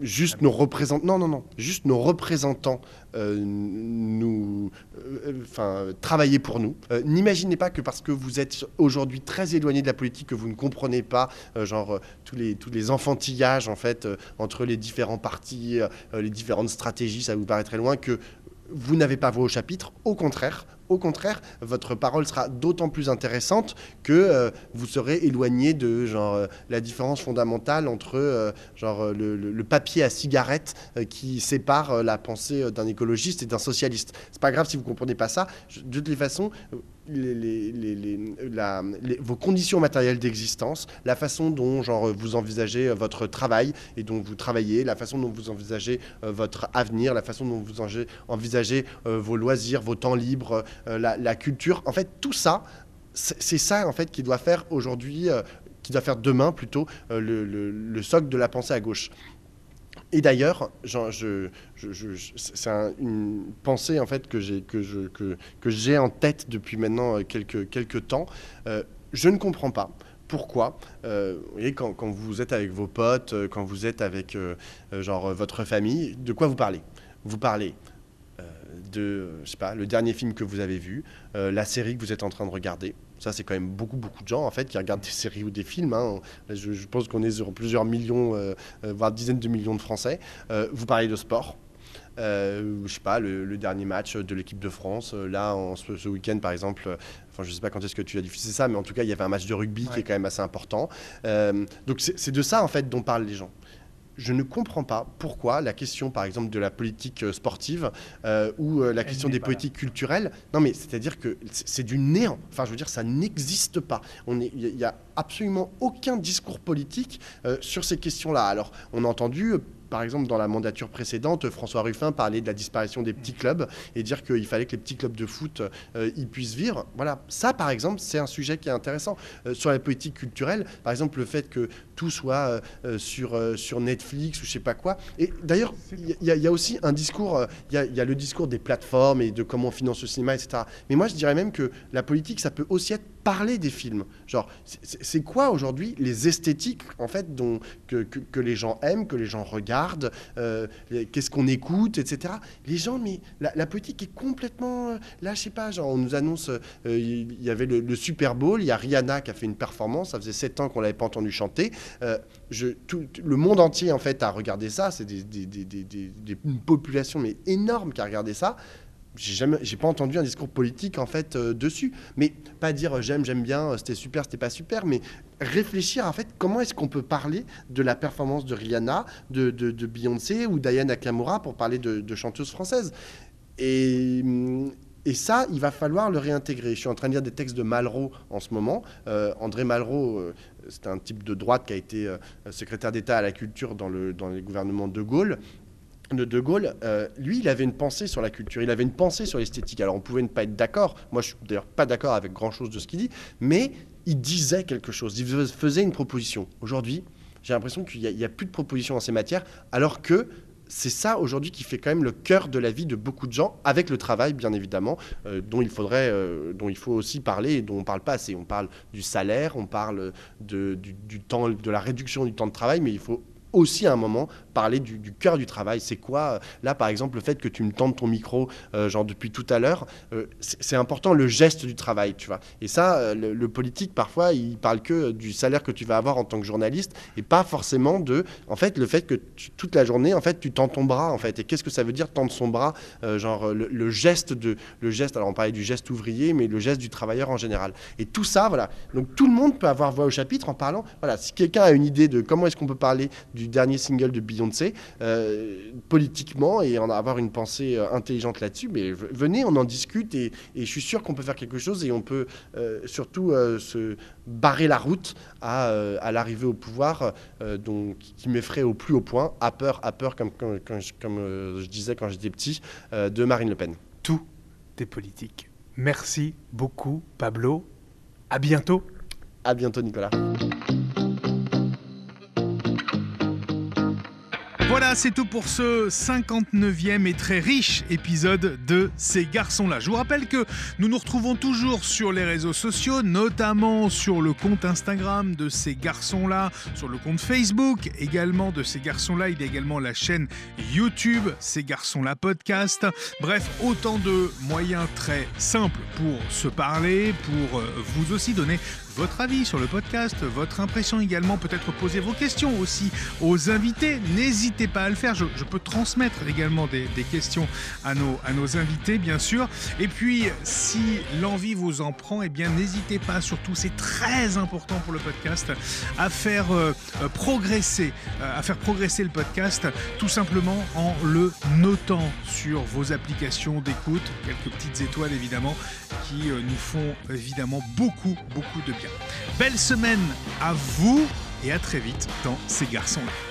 juste nos représentants, non, non, non, juste nos représentants euh, nous, euh, enfin, travailler pour nous. Euh, n'imaginez pas que parce que vous êtes aujourd'hui très éloigné de la politique, que vous ne comprenez pas, genre tous les tous les enfantillages en fait entre les différents partis, les différentes stratégies, ça vous paraît très loin, que vous n'avez pas voix au chapitre. Au contraire, au contraire, votre parole sera d'autant plus intéressante que euh, vous serez éloigné de genre, euh, la différence fondamentale entre euh, genre, le, papier à cigarette qui sépare la pensée d'un écologiste et d'un socialiste. C'est pas grave si vous comprenez pas ça. de toutes les façons, vos conditions matérielles d'existence, la façon dont genre, vous envisagez votre travail et dont vous travaillez, la façon dont vous envisagez votre avenir, la façon dont vous envisagez vos loisirs, vos temps libres, euh, la, culture. En fait, tout ça, c'est ça en fait qui doit faire aujourd'hui, euh, qui doit faire demain plutôt euh, le, socle de la pensée à gauche. Et d'ailleurs, je, c'est une pensée en fait que j'ai que en tête depuis maintenant quelques temps. je ne comprends pas pourquoi vous voyez, quand, quand, vous êtes avec vos potes, quand vous êtes avec genre votre famille, de quoi vous parlez? Vous parlez de, je sais pas, le dernier film que vous avez vu, euh, la série que vous êtes en train de regarder. Ça, c'est quand même beaucoup, beaucoup de gens, en fait, qui regardent des séries ou des films. Hein. Je, pense qu'on est sur plusieurs millions, euh, euh, voire dizaines de millions de Français. vous parlez de sport. je sais pas, le, dernier match de l'équipe de France, là, en, ce, week-end, par exemple, enfin, je sais pas quand est-ce que tu as diffusé ça, mais en tout cas, il y avait un match de rugby qui est quand même assez important. donc, c'est de ça, en fait, dont parlent les gens je ne comprends pas pourquoi la question, par exemple, de la politique euh, sportive euh, ou euh, la question des politiques culturelles, non mais c'est-à-dire que c'est du néant. Enfin, je veux dire, ça n'existe pas. Il n'y a absolument aucun discours politique sur ces questions-là. Alors, on a entendu par exemple, dans la mandature précédente, François Ruffin parlait de la disparition des petits clubs et dire qu'il fallait que les petits clubs de foot euh, y puissent vivre. Voilà, ça, par exemple, c'est un sujet qui est intéressant. Euh, sur la politique culturelle, par exemple, le fait que tout soit euh, sur, Netflix ou je sais pas quoi. Et d'ailleurs, il y, a aussi un discours, il y, y, a le discours des plateformes et de comment on finance le cinéma, etc. Mais moi, je dirais même que la politique, ça peut aussi être parler des films. Genre, c'est quoi aujourd'hui les esthétiques en fait dont, que, que, les gens aiment, que les gens regardent, euh, qu'est-ce qu'on écoute, etc. Les gens, mais la, politique est complètement euh, là, je sais pas. Genre, on nous annonce, euh, il y avait le, Super Bowl, il y a Rihanna qui a fait une performance. Ça faisait sept ans qu'on l'avait pas entendu chanter. le monde entier en fait a regardé ça. C'est une population mais énorme qui a regardé ça j'ai jamais, j'ai pas entendu un discours politique en fait euh, dessus. Mais pas dire euh, j'aime, j'aime bien, euh, c'était super, c'était pas super, mais réfléchir en fait comment est-ce qu'on peut parler de la performance de Rihanna, de, de, Beyoncé ou Diana Nakamura pour parler de, de chanteuses françaises. Et, et ça, il va falloir le réintégrer. Je suis en train de lire des textes de Malraux en ce moment. André Malraux, c'est un type de droite qui a été secrétaire d'État à la culture dans, le, dans les gouvernements de Gaulle de De Gaulle, euh, lui, il avait une pensée sur la culture, il avait une pensée sur l'esthétique. Alors on pouvait ne pas être d'accord, moi je suis d'ailleurs pas d'accord avec grand-chose de ce qu'il dit, mais il disait quelque chose, il faisait une proposition. Aujourd'hui, j'ai l'impression qu'il n'y a, plus de propositions en ces matières, alors que c'est ça aujourd'hui qui fait quand même le cœur de la vie de beaucoup de gens, avec le travail bien évidemment, euh, dont il faudrait, euh, dont il faut aussi parler et dont on ne parle pas assez. On parle du salaire, on parle de la réduction du temps de travail, mais il faut aussi à un moment parler du, cœur du travail. C'est quoi euh, Là, par exemple, le fait que tu me tentes ton micro, euh, genre depuis tout à l'heure, euh, c'est important le geste du travail, tu vois. Et ça, le, politique, parfois, il parle que du salaire que tu vas avoir en tant que journaliste et pas forcément de, en fait, le fait que toute la journée, en fait, tu tends ton bras, en fait. Et qu'est-ce que ça veut dire tendre son bras Genre le, geste de, le geste. Alors on parlait du geste ouvrier, mais le geste du travailleur en général. Et tout ça, voilà. Donc tout le monde peut avoir voix au chapitre en parlant. Voilà, si quelqu'un a une idée de comment est-ce qu'on peut parler du dernier single de Beyoncé, politiquement, et en avoir une pensée intelligente là-dessus. Mais venez, on en discute, et, et je suis sûr qu'on peut faire quelque chose, et on peut surtout se barrer la route à, à l'arrivée au pouvoir, donc, qui m'effraie au plus haut point, à peur, à peur, comme, comme, comme, je disais quand j'étais petit, de Marine Le Pen. Tout est politique. Merci beaucoup, Pablo. À bientôt. À bientôt, Nicolas. Voilà, c'est tout pour ce 59e et très riche épisode de Ces garçons-là. Je vous rappelle que nous nous retrouvons toujours sur les réseaux sociaux, notamment sur le compte Instagram de Ces garçons-là, sur le compte Facebook également de Ces garçons-là. Il y a également la chaîne YouTube Ces garçons-là podcast. Bref, autant de moyens très simples pour se parler, pour euh, vous aussi donner votre avis sur le podcast, votre impression également, peut-être poser vos questions aussi aux invités. N'hésitez pas à le faire, je, peux transmettre également des, questions à nos, à nos invités, bien sûr. Et puis, si l'envie vous en prend, eh bien, n'hésitez pas, surtout, c'est très important pour le podcast, à faire euh, euh, progresser, euh, à faire progresser le podcast, tout simplement en le notant sur vos applications d'écoute, quelques petites étoiles évidemment, qui nous font évidemment beaucoup, beaucoup de bien. Belle semaine à vous et à très vite dans ces garçons-là.